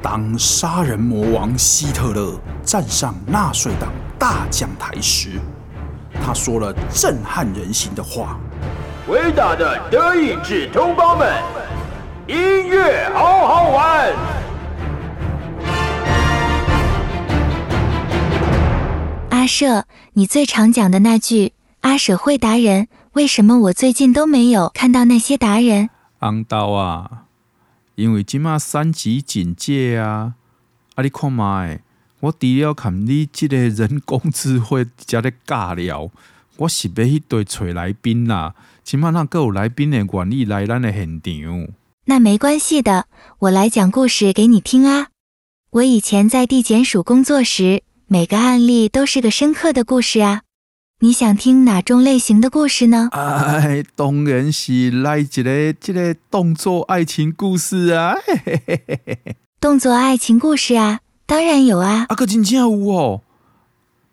当杀人魔王希特勒站上纳粹党大讲台时，他说了震撼人心的话：“伟大的德意志同胞们，音乐好好玩。”阿舍，你最常讲的那句“阿舍会达人”，为什么我最近都没有看到那些达人？昂刀啊！因为即马三级警戒啊，啊你看觅，我除了看你即个人工智慧加咧尬聊，我是要去对找来宾啦。即马那个有来宾的愿意来咱的现场。那没关系的，我来讲故事给你听啊。我以前在地检署工作时，每个案例都是个深刻的故事啊。你想听哪种类型的故事呢？哎，当然是来一个这个动作爱情故事啊！嘿嘿嘿嘿嘿，动作爱情故事啊，当然有啊！啊，个真正有哦！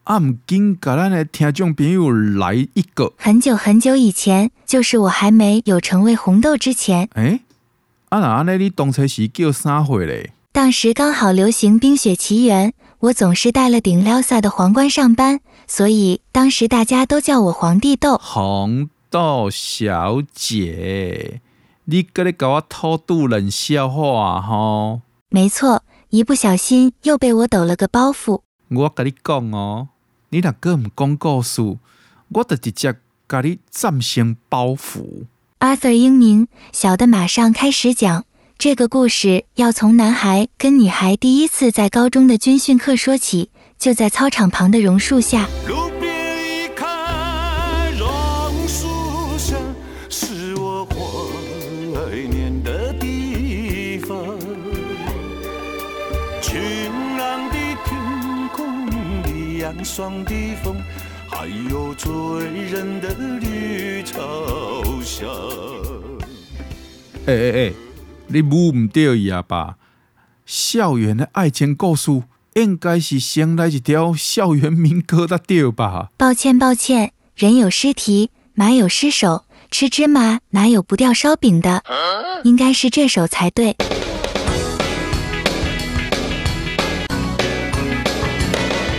啊，唔紧，甲咱的听众朋友来一个。很久很久以前，就是我还没有成为红豆之前。哎，啊那安尼你当初是叫啥货嘞？当时刚好流行《冰雪奇缘》，我总是戴了顶 Elsa 的皇冠上班。所以当时大家都叫我皇帝豆。红豆小姐，你搁咧搞我偷渡冷笑话吼？没错，一不小心又被我抖了个包袱。我跟你讲哦，你若个唔讲故事，我就直接甲你暂先包袱。Arthur 英明，小的马上开始讲这个故事，要从男孩跟女孩第一次在高中的军训课说起。就在操场旁的榕树下。路边一棵榕树下，是我怀念的地方。晴朗的天空，凉爽的风，还有醉人的绿草香。哎哎哎，你母唔对呀吧？校园的爱情故事。应该是先来一条校园民歌的调吧。抱歉抱歉，人有失蹄，马有失手，吃芝麻哪有不掉烧饼的？应该是这首才对。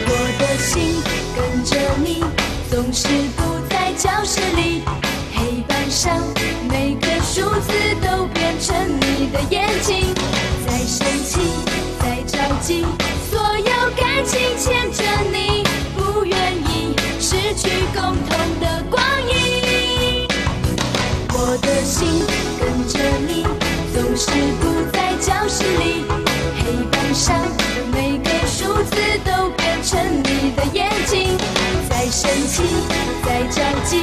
我的心跟着你，总是不在教室里，黑板上每个数字都变成你的眼睛，在生气，在着急。紧牵着你，不愿意失去共同的光阴。我的心跟着你，总是不在教室里，黑板上每个数字都变成你的眼睛，在生气，在着急，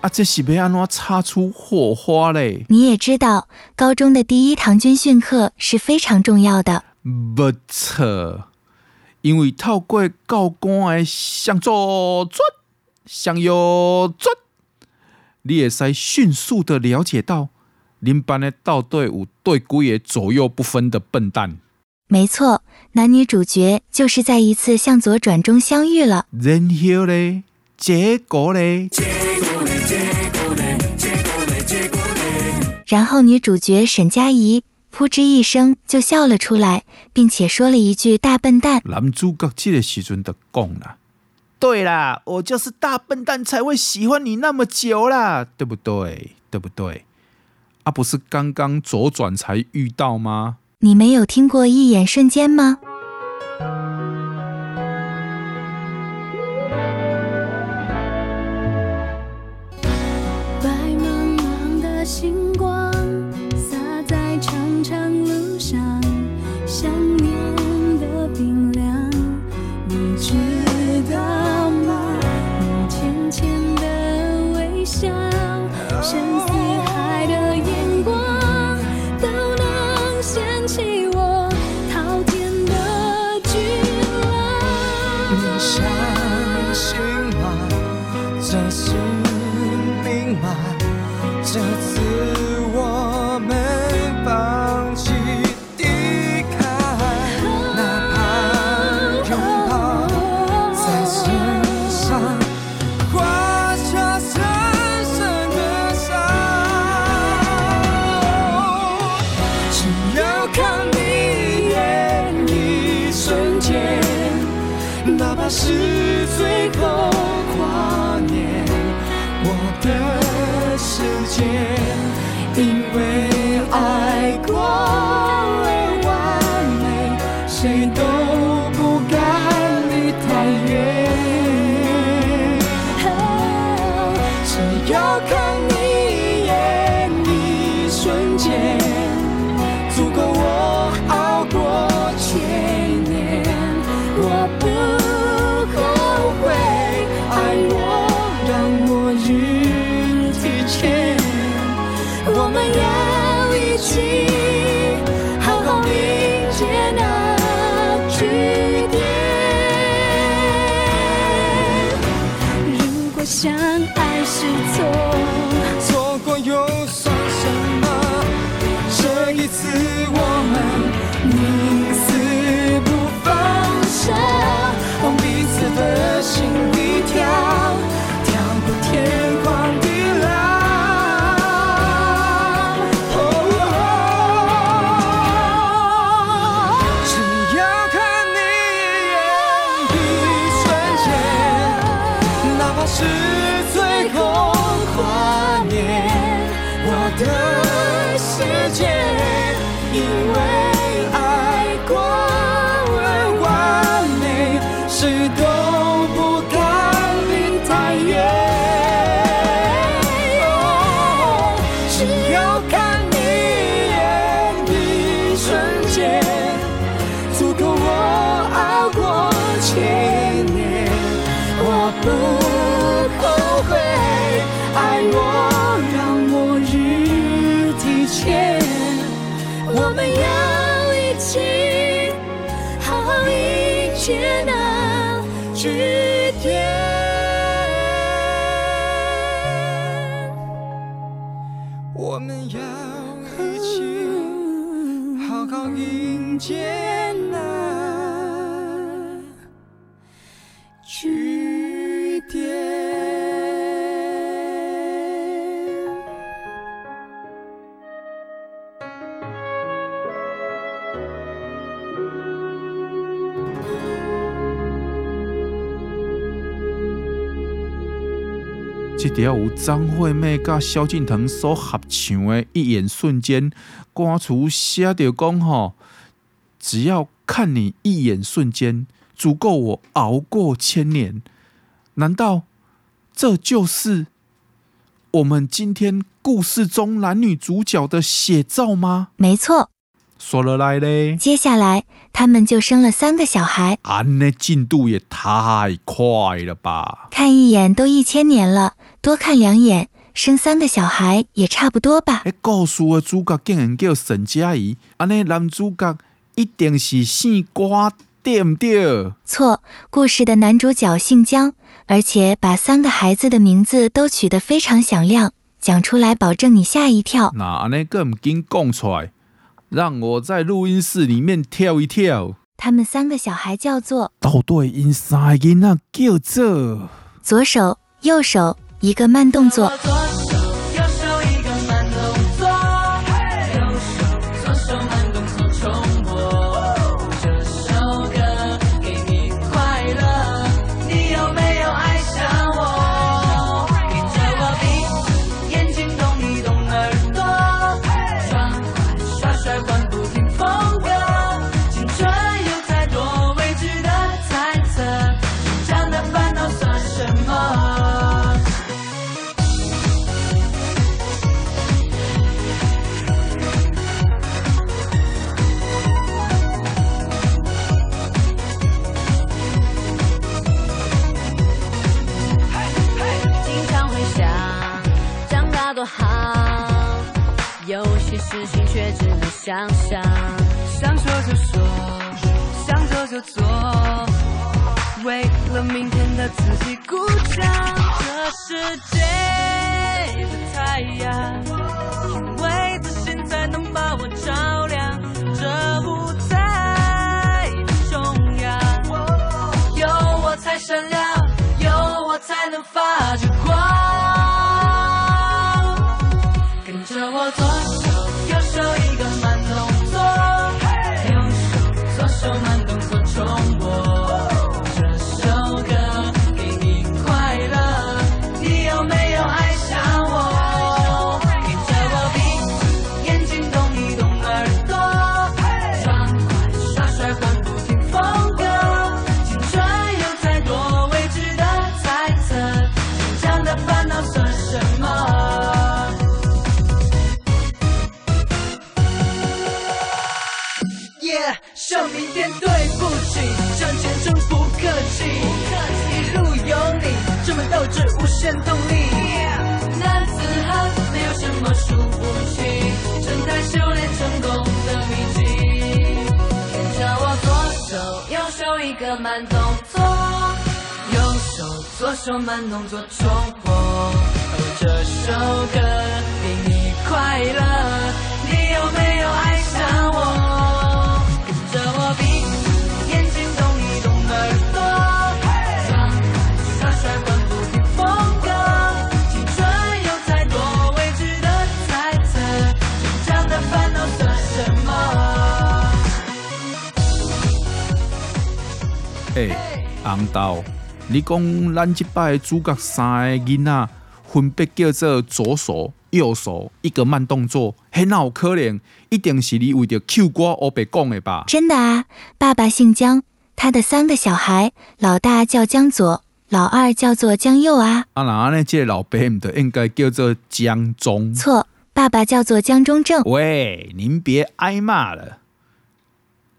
啊，这是要安怎擦出火花嘞？你也知道，高中的第一堂军训课是非常重要的。不错，因为透过教官的向左转、向右转，你会使迅速的了解到，恁班的到底有对几个左右不分的笨蛋。没错，男女主角就是在一次向左转中相遇了。然后嘞，结果嘞，结果嘞，然后女主角沈佳宜扑哧一声就笑了出来，并且说了一句“大笨蛋”。男主角这个时阵就讲了：“对啦，我就是大笨蛋才会喜欢你那么久啦，对不对？对不对？啊，不是刚刚左转才遇到吗？”你没有听过一眼瞬间吗？最后跨年，我的世界因为迎接那句点。这条有张惠妹甲萧敬腾所合唱的《一眼瞬间》，歌词写着讲吼，只要看你一眼瞬间，足够我熬过千年。难道这就是我们今天故事中男女主角的写照吗？没错，说了来嘞，接下来他们就生了三个小孩，安的进度也太快了吧！看一眼都一千年了，多看两眼，生三个小孩也差不多吧。诶，故事的主角竟然叫沈佳宜，安尼男主角一定是姓瓜，对不对？错，故事的男主角姓姜，而且把三个孩子的名字都取得非常响亮，讲出来保证你吓一跳。那安尼更唔紧讲出来，让我在录音室里面跳一跳。他们三个小孩叫做，到底因三个囡仔叫做左手、右手，一个慢动作。多好，有些事情却只能想象。想说就说，想做就做，为了明天的自己鼓掌。这世界的太阳，因为自信才能把我照亮。这舞台的中央，有我才闪亮，有我才能发光。着我左手右手一个慢动作，右手左手慢动作重播。哦，这首歌给你快乐，你有没有爱上我？诶，红豆，你讲咱这摆主角三个囡仔分别叫做左手、右手一个慢动作，嘿，那有可能一定是你为着 Q 歌黑白讲的吧？真的啊，爸爸姓江，他的三个小孩，老大叫江左，老二叫做江右啊。啊，那安尼这个老爸唔得应该叫做江中？错，爸爸叫做江中正。喂，您别挨骂了。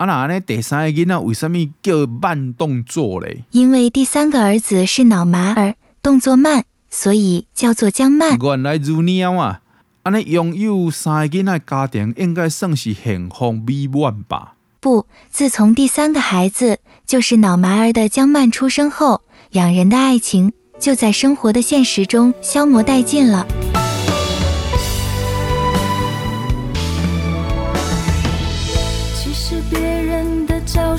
啊，那安尼第三个囡仔为什么叫慢动作嘞？因为第三个儿子是脑麻儿，动作慢，所以叫做江慢。原来如鸟啊！安尼拥有三个囡仔家庭应该算是幸福美满吧？不，自从第三个孩子就是脑麻儿的江曼出生后，两人的爱情就在生活的现实中消磨殆尽了。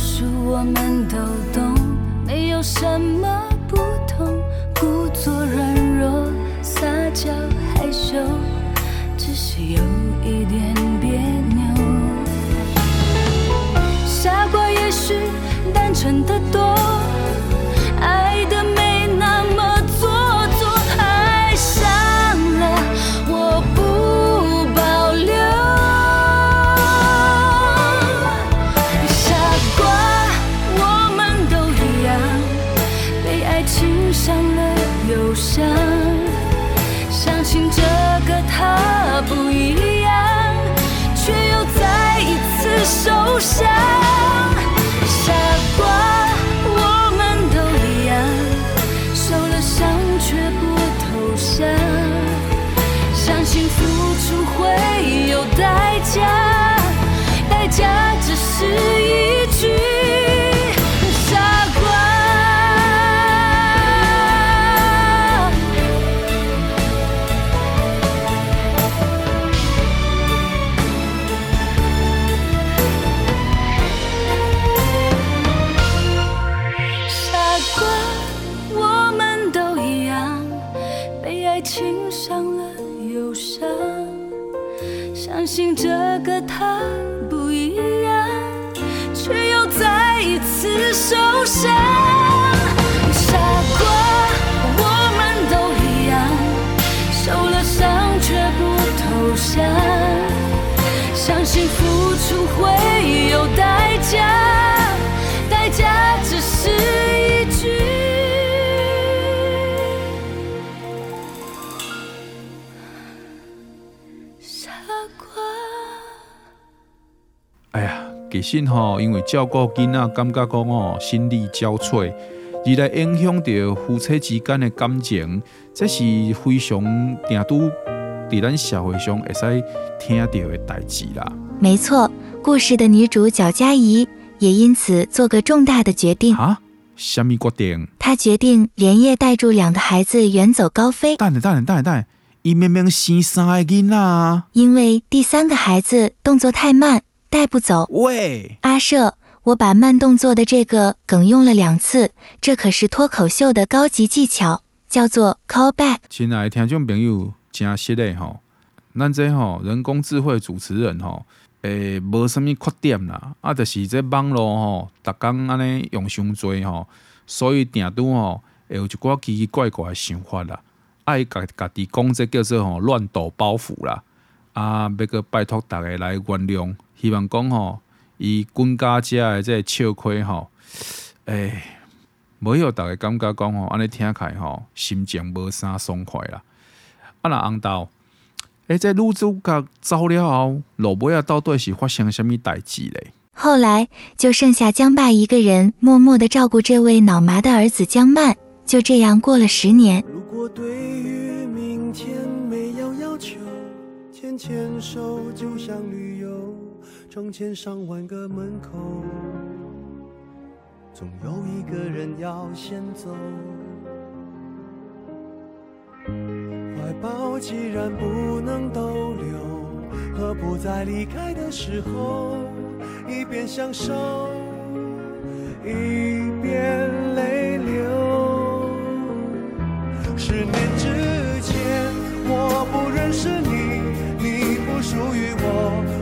数我们都懂，没有什么不同。故作软弱、撒娇、害羞，只是有一点别扭。傻瓜也许单纯的多，呀，其实吼，因为照顾囡仔，感觉讲哦，心力交瘁，而来影响到夫妻之间的感情，这是非常定都伫咱社会上会使听到的代志啦。没错，故事的女主角佳怡也因此做个重大的决定。啊？什么决定？她决定连夜带住两个孩子远走高飞。等下等下等下等下，伊明明生三个囡仔啊！因为第三个孩子动作太慢，带不走。喂，阿舍，我把慢动作的这个梗用了两次，这可是脱口秀的高级技巧，叫做 callback。亲爱的听众朋友，真实的吼，咱这吼人工智慧主持人吼，诶，无什么缺点啦，啊，就是这网络吼，逐工安尼用伤济吼，所以定拄吼会有一寡奇奇怪怪的想法啦，爱家家己讲这叫做吼乱抖包袱啦，啊，要个拜托大家来原谅，希望讲吼。伊滚家家的这个笑亏吼，诶，无有大家感觉讲吼，安尼听起来吼，心情无啥爽快啦。啊，那红豆，诶，这女主角走了后，落尾啊，到底是发生什么代志咧？后来就剩下江爸一个人，默默的照顾这位脑麻的儿子江曼。就这样过了十年。如果对于明天没有要求，牵牵手就像旅游。成千上万个门口，总有一个人要先走。怀抱既然不能逗留，何不在离开的时候，一边享受，一边泪流。十年之前，我不认识你，你不属于我。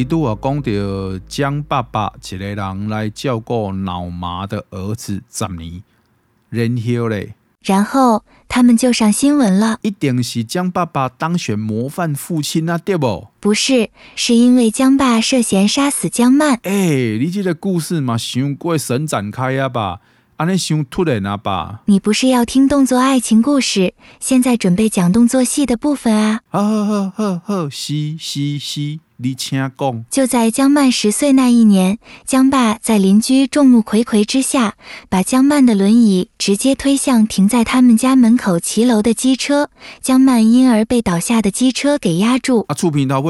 你都有讲到江爸爸一个人来照顾脑麻的儿子十年，然后嘞。然后他们就上新闻了，一定是江爸爸当选模范父亲啊，对不？不是，是因为江爸涉嫌杀死江曼。哎、欸，你这个故事嘛，想过神展开啊吧，安尼太突然啊吧？你不是要听动作爱情故事，现在准备讲动作戏的部分啊？好好好好好，是是是。你请讲。就在江曼十岁那一年，江爸在邻居众目睽睽之下，把江曼的轮椅直接推向停在他们家门口骑楼的机车，江曼因而被倒下的机车给压住。啊，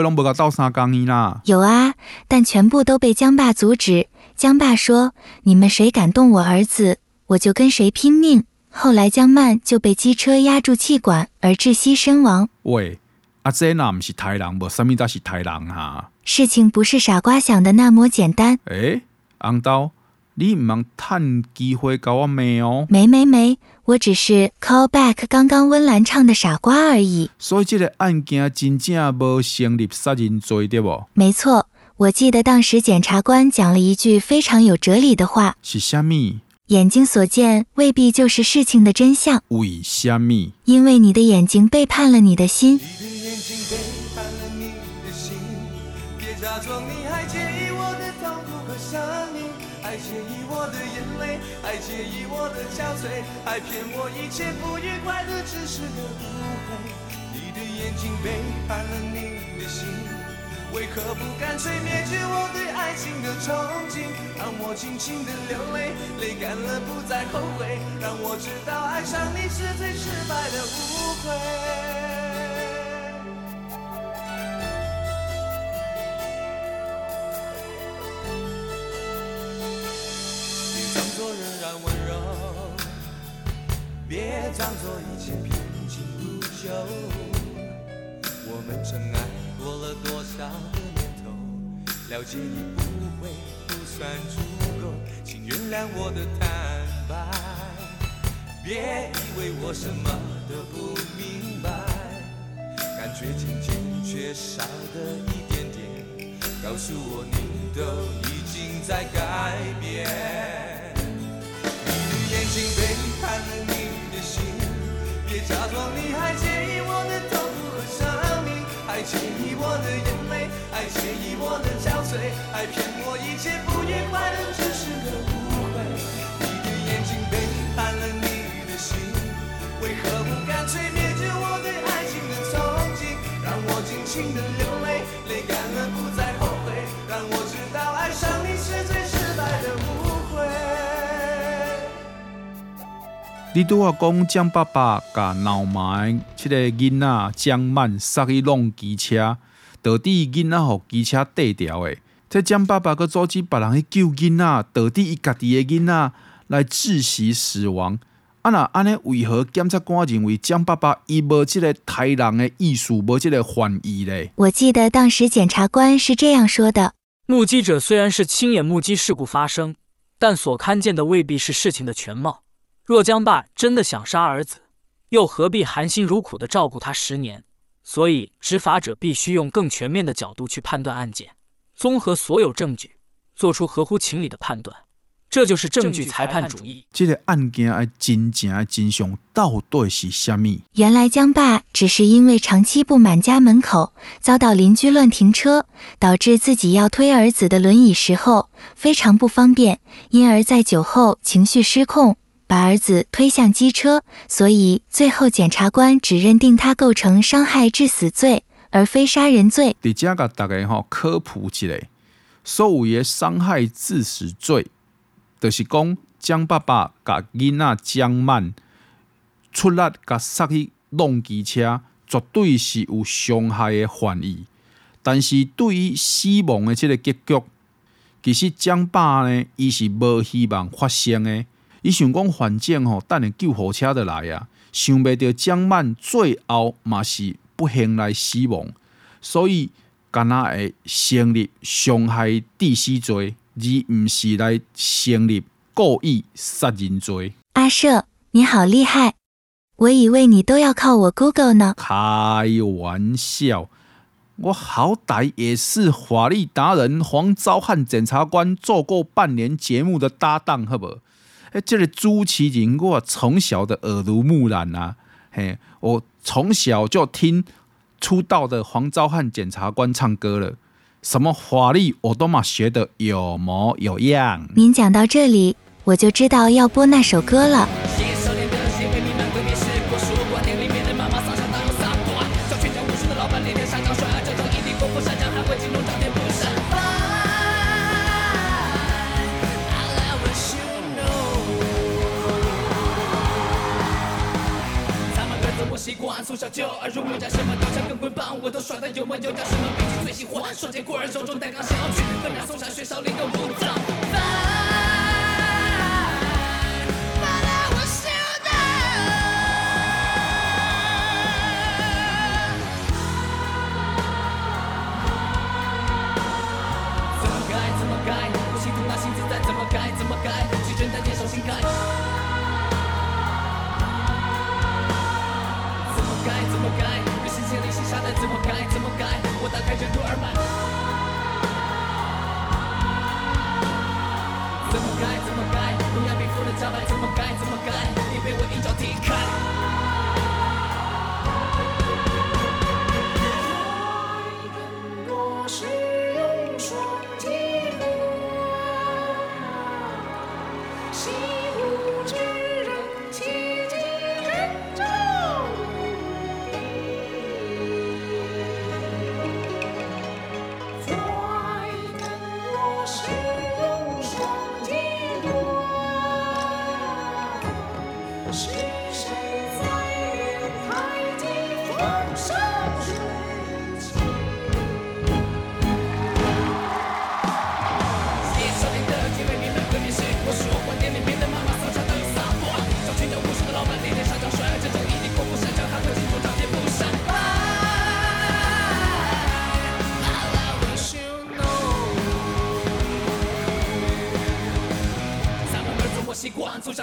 拢无甲倒三缸呢啦？有啊，但全部都被江爸阻止。江爸说：“你们谁敢动我儿子，我就跟谁拼命。”后来江曼就被机车压住气管而窒息身亡。喂。啊，这那不是台人，无什么才是台人啊？事情不是傻瓜想的那么简单。诶，红刀，你唔通趁机会搞我骂哦？没没没，我只是 call back 刚刚温岚唱的傻瓜而已。所以这个案件真正无成立杀人罪对不？没错，我记得当时检察官讲了一句非常有哲理的话：是虾米？眼睛所见未必就是事情的真相。为虾米？因为你的眼睛背叛了你的心。假装你还介意我的痛苦和还介意我的眼泪，还介意我的憔悴，还骗我一切不愉快的只是个误会。你的眼睛背叛了你的心，为何不干脆灭绝我对爱情的憧憬？让我尽情的流泪，泪干了不再后悔，让我知道爱上你是最失败的误会。别装作仍然温柔，别装作一切平静如旧，我们曾爱过了多少个年头，了解你不会不算足够，请原谅我的坦白，别以为我什么都不明白，感觉渐渐缺少的一点点，告诉我你都已经在改变，你的眼睛背叛了你的心。别假装你还介意我爱，介意我的眼泪，爱介意我的憔悴，爱骗我一切不愉快的只是个误会。你的眼睛背叛了你的心，为何不干脆灭绝我对爱情的憧憬？让我尽情的流泪，泪干了不再你拄啊讲江爸爸甲闹埋，即个囡仔江曼杀去弄机车，到底囡仔互机车逮掉诶？这江爸爸搁组织别人去救囡仔，到底伊家己的囡仔来窒息死亡？啊那安尼为何检察官认为江爸爸伊无即个杀人诶意思，无即个犯意咧？我记得当时检察官是这样说的：目击者虽然是亲眼目击事故发生，但所看见的未必是事情的全貌。若江爸真的想杀儿子，又何必含辛茹苦地照顾他十年？所以执法者必须用更全面的角度去判断案件，综合所有证据，做出合乎情理的判断。这就是证据裁判主义。这个案件的真正的真相到底是什么？原来江爸只是因为长期不满家门口，遭到邻居乱停车，导致自己要推儿子的轮椅时候非常不方便，因而在酒后情绪失控。把儿子推向机车，所以最后检察官只认定他构成伤害致死罪，而非杀人罪。在这个大家哈科普一下，所谓的伤害致死罪，就是讲江爸爸甲囡仔江曼出力甲杀去弄机车，绝对是有伤害的犯意。但是对于死亡的这个结局，其实江爸呢，伊是无希望发生的。伊想讲反正吼，等下救护车就来啊！想袂到江曼最后嘛是不幸来死亡，所以敢若会成立伤害致死罪，而毋是来成立故意杀人罪。阿舍，你好厉害！我以为你都要靠我 Google 呢。开玩笑，我好歹也是法律达人黄昭汉检察官做过半年节目的搭档，好不？哎，这个朱其林，我从小的耳濡目染啊！嘿，我从小就听出道的黄昭汉检察官唱歌了，什么法律我都嘛学得有模有样。您讲到这里，我就知道要播那首歌了。耳濡目染，什么刀枪跟棍棒我都耍得有模有样。什么兵器最喜欢，双截棍儿手中带钢，想要去分两松下学少林的武藏。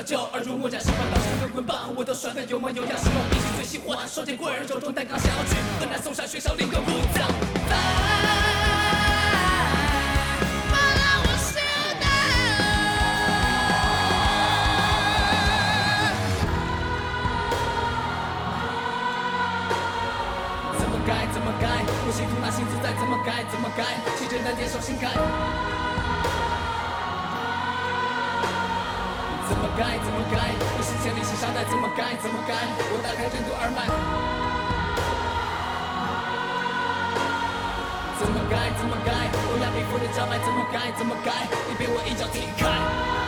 就耳濡目染，喜欢老师跟棍棒，我都耍得有模有样。是我平时最喜欢，双截棍儿，手中单杠，想要去河南嵩山学少林个武当。怎么改？怎么改？我心痛，那心自在。怎么改？怎么改？气质难点，手心改。怎么改？怎么改？我是千里系沙袋，怎么改？怎么改？我打开任督二脉。怎么改？怎么改？我压皮肤的障碍，怎么改？怎么改？你被我一脚踢开。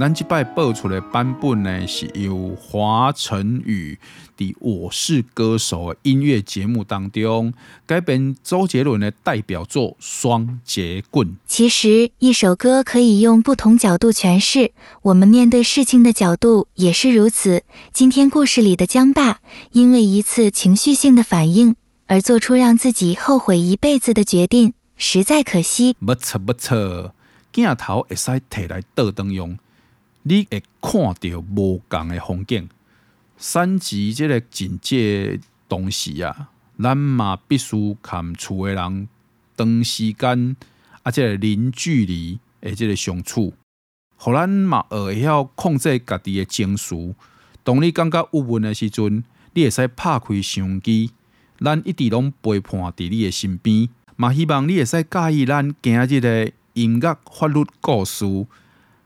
咱即摆播出的版本呢，是由华晨宇的《我是歌手》音乐节目当中改编周杰伦的代表作《双截棍》。其实，一首歌可以用不同角度诠释，我们面对事情的角度也是如此。今天故事里的江爸，因为一次情绪性的反应而做出让自己后悔一辈子的决定，实在可惜。不错不错，镜头会使摕来倒灯用。你会看到无同的风景，三级这个警戒东西啊，咱嘛必须看厝的人长时间啊，即个零距离诶，即个相处，互咱嘛学会晓控制家己的情绪。当你感觉郁闷的时阵，你会使拍开相机，咱一直拢陪伴伫你的身边。嘛希望你会使介意咱今日的音乐法律故事。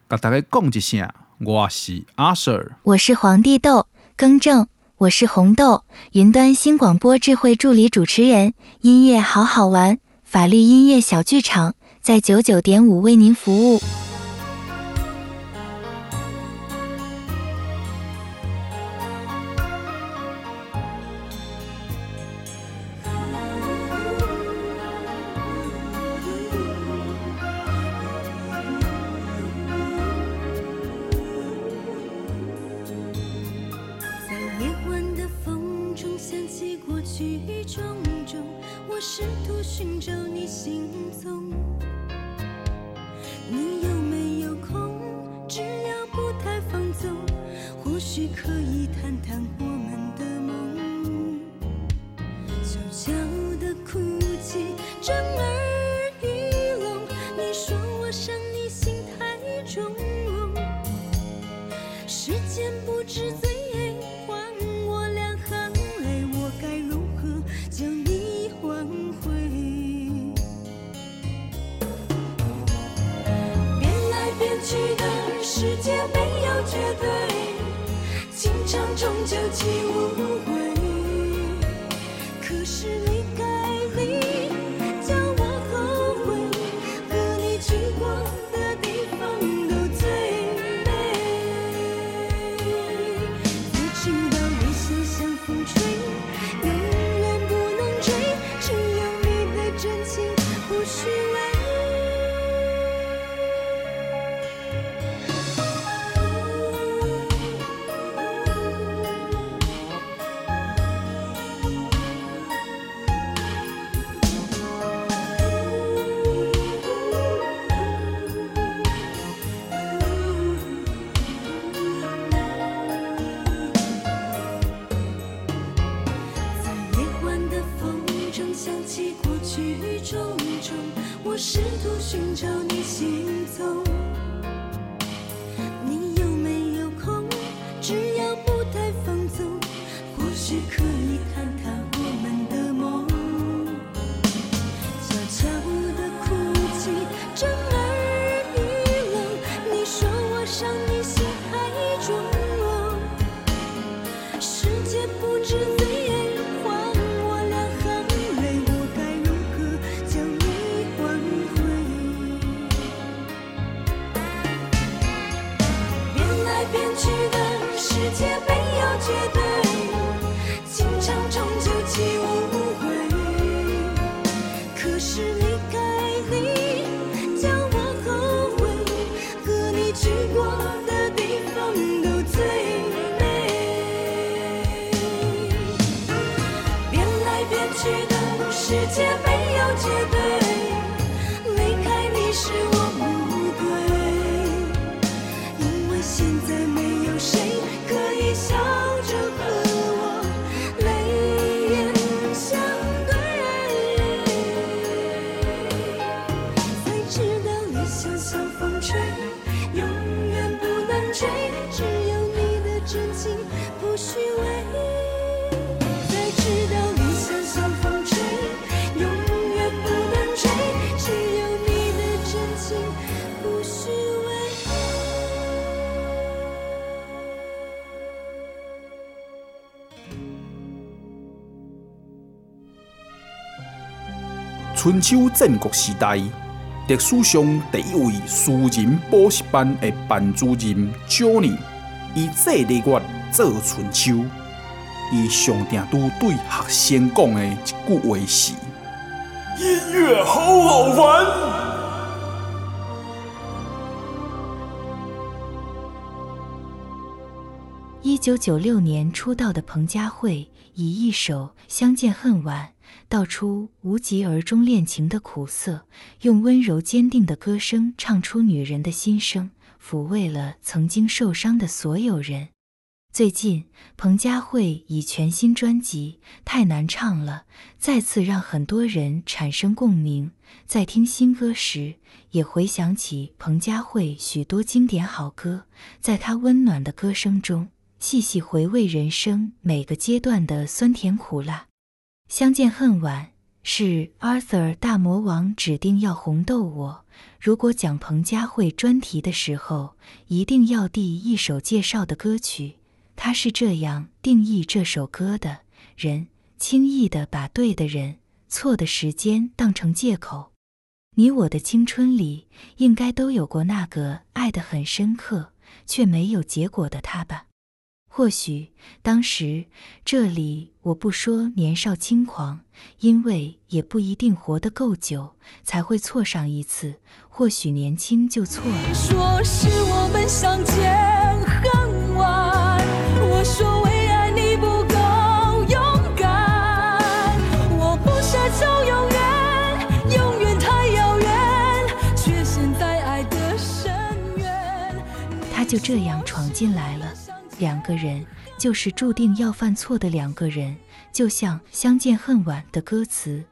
甲大家讲一声，我是阿 Sir，我是皇帝豆，更正，我是红豆，云端新广播智慧助理主持人，音乐好好玩，法律音乐小剧场，在九九点五为您服务。是离开你，结春秋战国时代，历史上第一位私人补习班的班主任 jony 以这个月做春秋，伊上定都对学生讲的一句话是：音乐好好玩。一九九六年出道的彭佳慧，以一首《相见恨晚》。道出无疾而终恋情的苦涩，用温柔坚定的歌声唱出女人的心声，抚慰了曾经受伤的所有人。最近，彭佳慧以全新专辑《太难唱了》再次让很多人产生共鸣。在听新歌时，也回想起彭佳慧许多经典好歌，在她温暖的歌声中，细细回味人生每个阶段的酸甜苦辣。相见恨晚是 Arthur 大魔王指定要红豆我。如果讲彭佳慧专题的时候，一定要第一首介绍的歌曲，他是这样定义这首歌的：人轻易的把对的人、错的时间当成借口。你我的青春里，应该都有过那个爱得很深刻却没有结果的他吧。或许当时这里我不说年少轻狂，因为也不一定活得够久才会错上一次。或许年轻就错了。说是我们相见恨晚，我说为爱你不够勇敢，我不奢求永远，永远太遥远，却陷在爱的深渊。他就这样闯进来了。两个人就是注定要犯错的两个人，就像《相见恨晚》的歌词。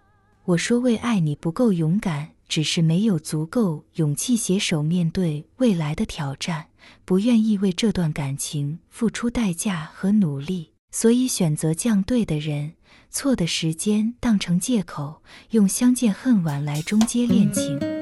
我说为爱你不够勇敢，只是没有足够勇气携手面对未来的挑战，不愿意为这段感情付出代价和努力，所以选择将对的人、错的时间当成借口，用相见恨晚来终结恋情。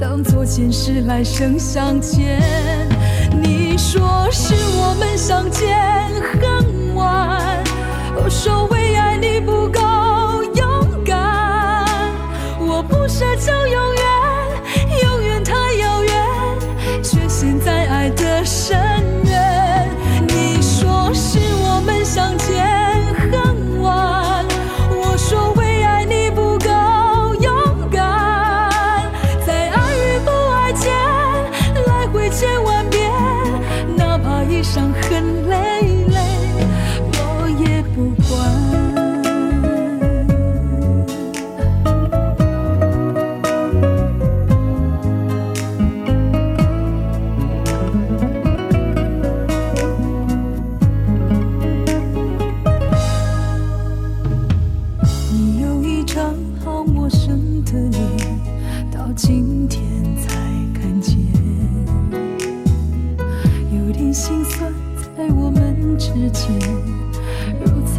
当作前世来生相欠，你说是我们相见恨晚，我说为爱你不够勇敢，我不奢求永远，永远太遥远，却陷在爱的深渊。你说是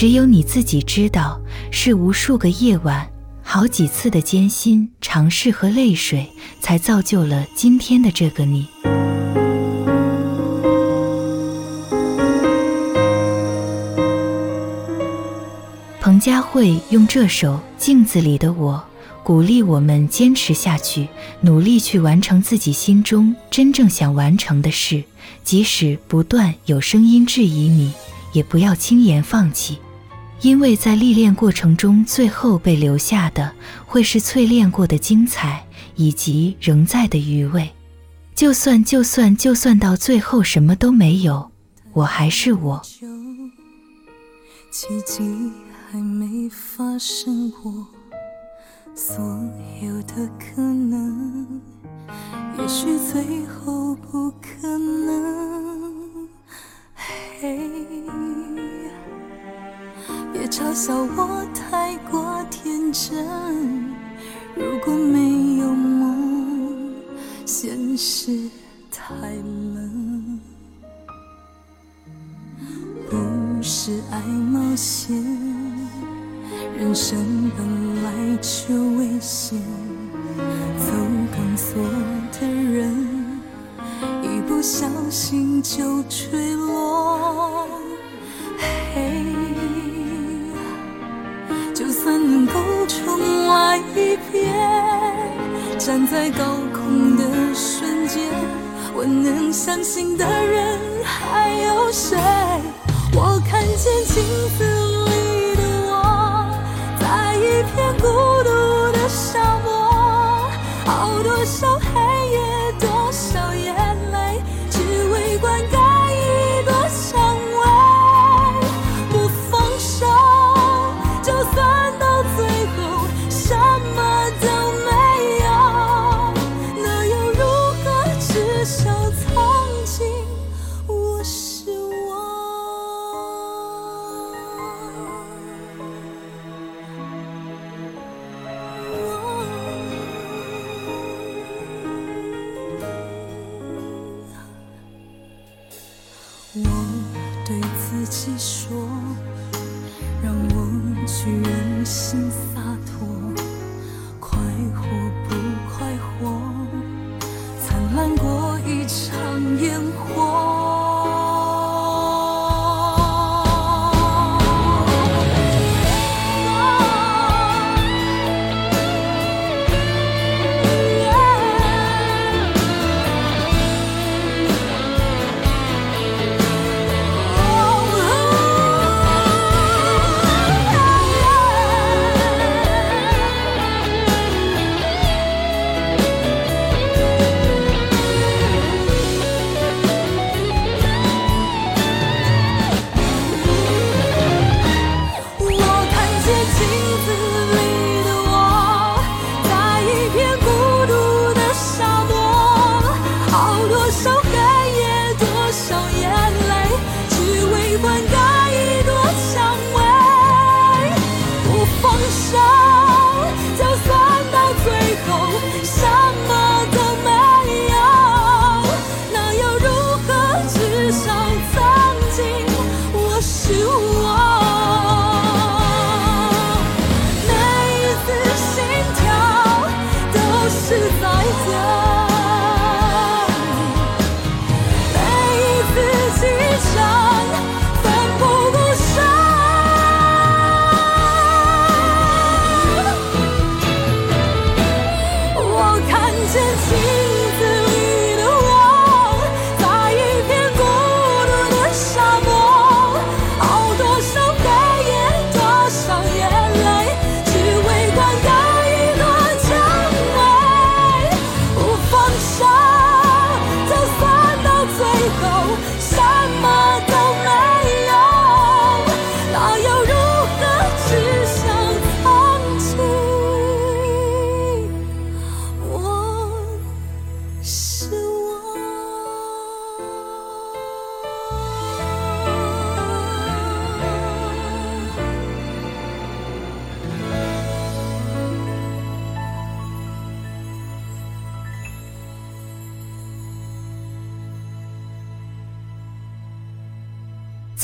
只有你自己知道，是无数个夜晚、好几次的艰辛尝试和泪水，才造就了今天的这个你。彭佳慧用这首《镜子里的我》鼓励我们坚持下去，努力去完成自己心中真正想完成的事，即使不断有声音质疑你，也不要轻言放弃。因为在历练过程中，最后被留下的会是淬炼过的精彩，以及仍在的余味。就算就算就算到最后什么都没有，我还是我。奇迹还没发生过，所有的可能，也许最后不可能。嘿。别嘲笑我太过天真，如果没有梦，现实太冷。不是爱冒险，人生本来就危险，走钢索的人，一不小心就坠落。嘿。能够重来一遍，站在高空的瞬间，我能相信的人还有谁？我看见镜子里的我，在一片孤独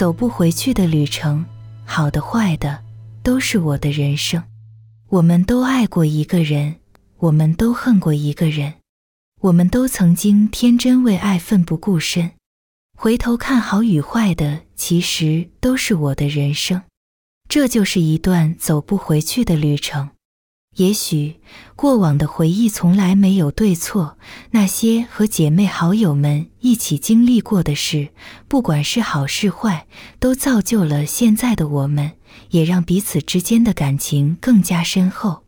走不回去的旅程，好的坏的，都是我的人生。我们都爱过一个人，我们都恨过一个人，我们都曾经天真为爱奋不顾身。回头看好与坏的，其实都是我的人生。这就是一段走不回去的旅程。也许过往的回忆从来没有对错，那些和姐妹好友们一起经历过的事，不管是好是坏，都造就了现在的我们，也让彼此之间的感情更加深厚。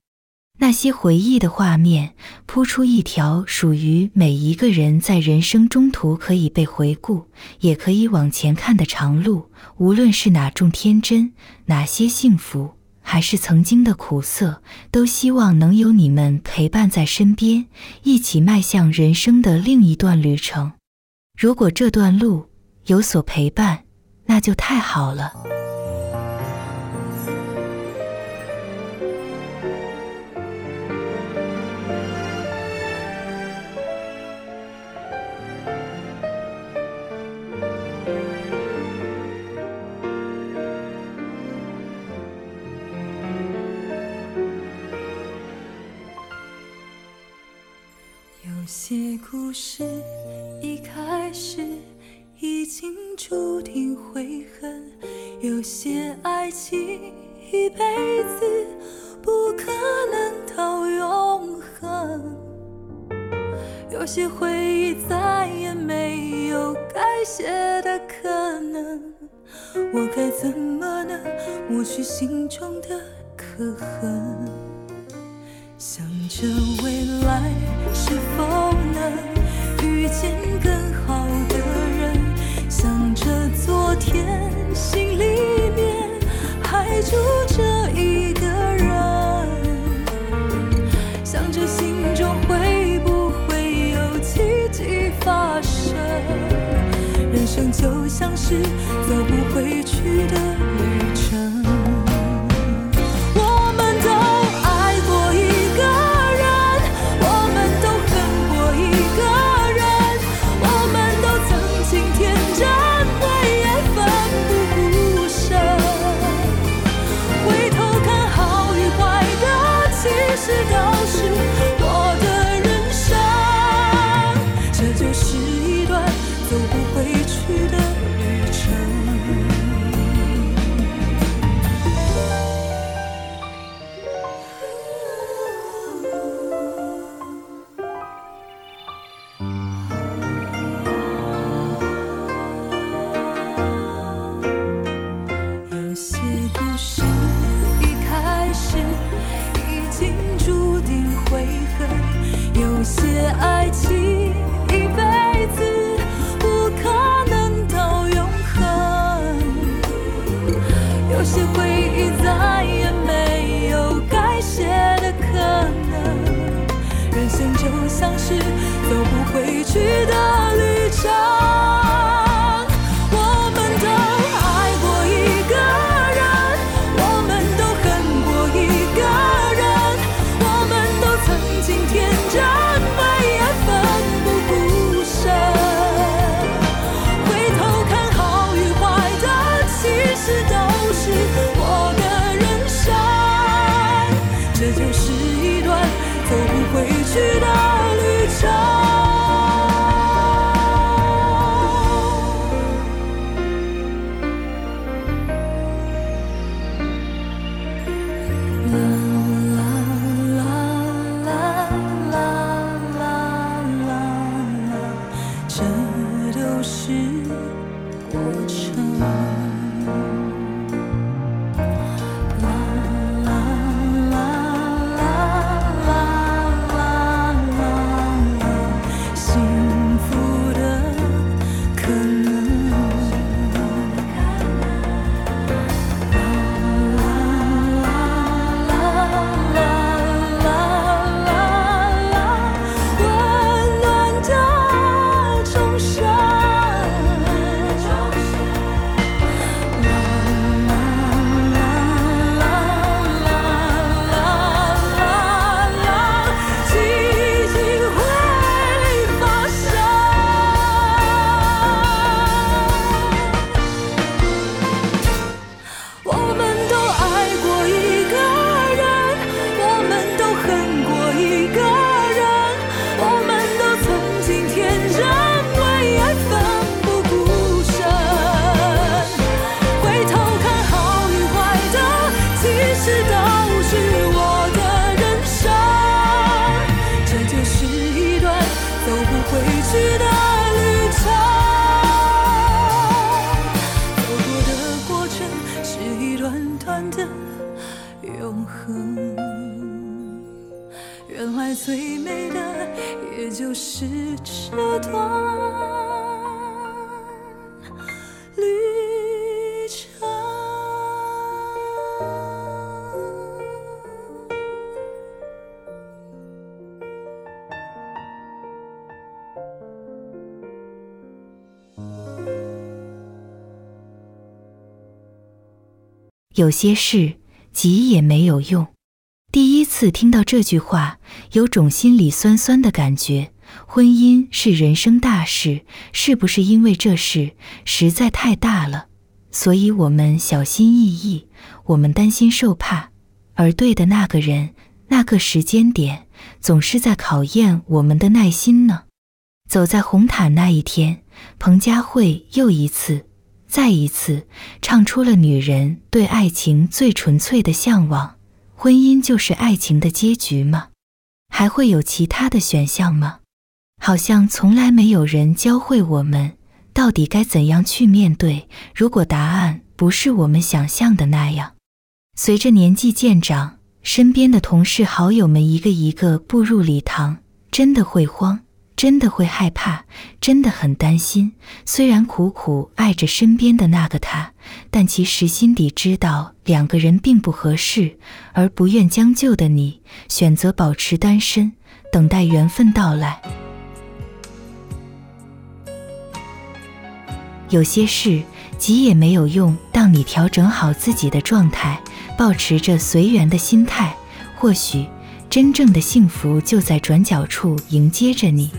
那些回忆的画面，铺出一条属于每一个人在人生中途可以被回顾，也可以往前看的长路。无论是哪种天真，哪些幸福。还是曾经的苦涩，都希望能有你们陪伴在身边，一起迈向人生的另一段旅程。如果这段路有所陪伴，那就太好了。些故事一开始已经注定悔恨，有些爱情一辈子不可能到永恒，有些回忆再也没有改写的可能，我该怎么能抹去心中的刻痕？想着未来是否能遇见更好的人，想着昨天心里面还住着一个人，想着心中会不会有奇迹发生。人生就像是走不回去的有些事急也没有用。第一次听到这句话，有种心里酸酸的感觉。婚姻是人生大事，是不是因为这事实在太大了，所以我们小心翼翼，我们担心受怕，而对的那个人，那个时间点，总是在考验我们的耐心呢？走在红毯那一天，彭佳慧又一次。再一次唱出了女人对爱情最纯粹的向往。婚姻就是爱情的结局吗？还会有其他的选项吗？好像从来没有人教会我们到底该怎样去面对。如果答案不是我们想象的那样，随着年纪渐长，身边的同事好友们一个一个步入礼堂，真的会慌。真的会害怕，真的很担心。虽然苦苦爱着身边的那个他，但其实心底知道两个人并不合适，而不愿将就的你，选择保持单身，等待缘分到来。有些事急也没有用，当你调整好自己的状态，保持着随缘的心态，或许真正的幸福就在转角处迎接着你。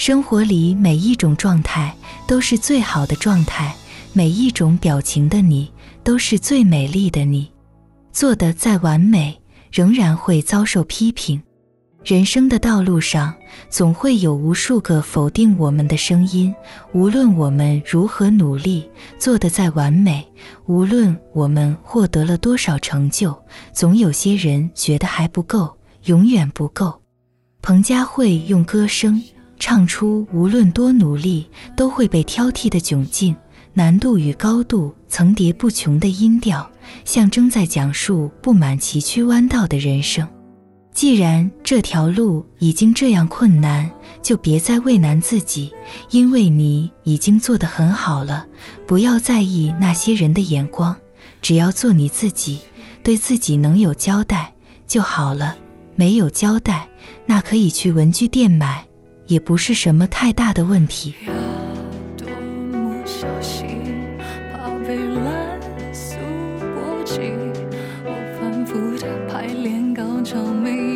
生活里每一种状态都是最好的状态，每一种表情的你都是最美丽的你。做得再完美，仍然会遭受批评。人生的道路上，总会有无数个否定我们的声音。无论我们如何努力，做得再完美，无论我们获得了多少成就，总有些人觉得还不够，永远不够。彭佳慧用歌声唱出无论多努力都会被挑剔的窘境，难度与高度层叠不穷的音调，象征在讲述布满崎岖弯道的人生。既然这条路已经这样困难，就别再为难自己，因为你已经做得很好了。不要在意那些人的眼光，只要做你自己，对自己能有交代就好了。没有交代，那可以去文具店买，也不是什么太大的问题。我反复的排练高潮，没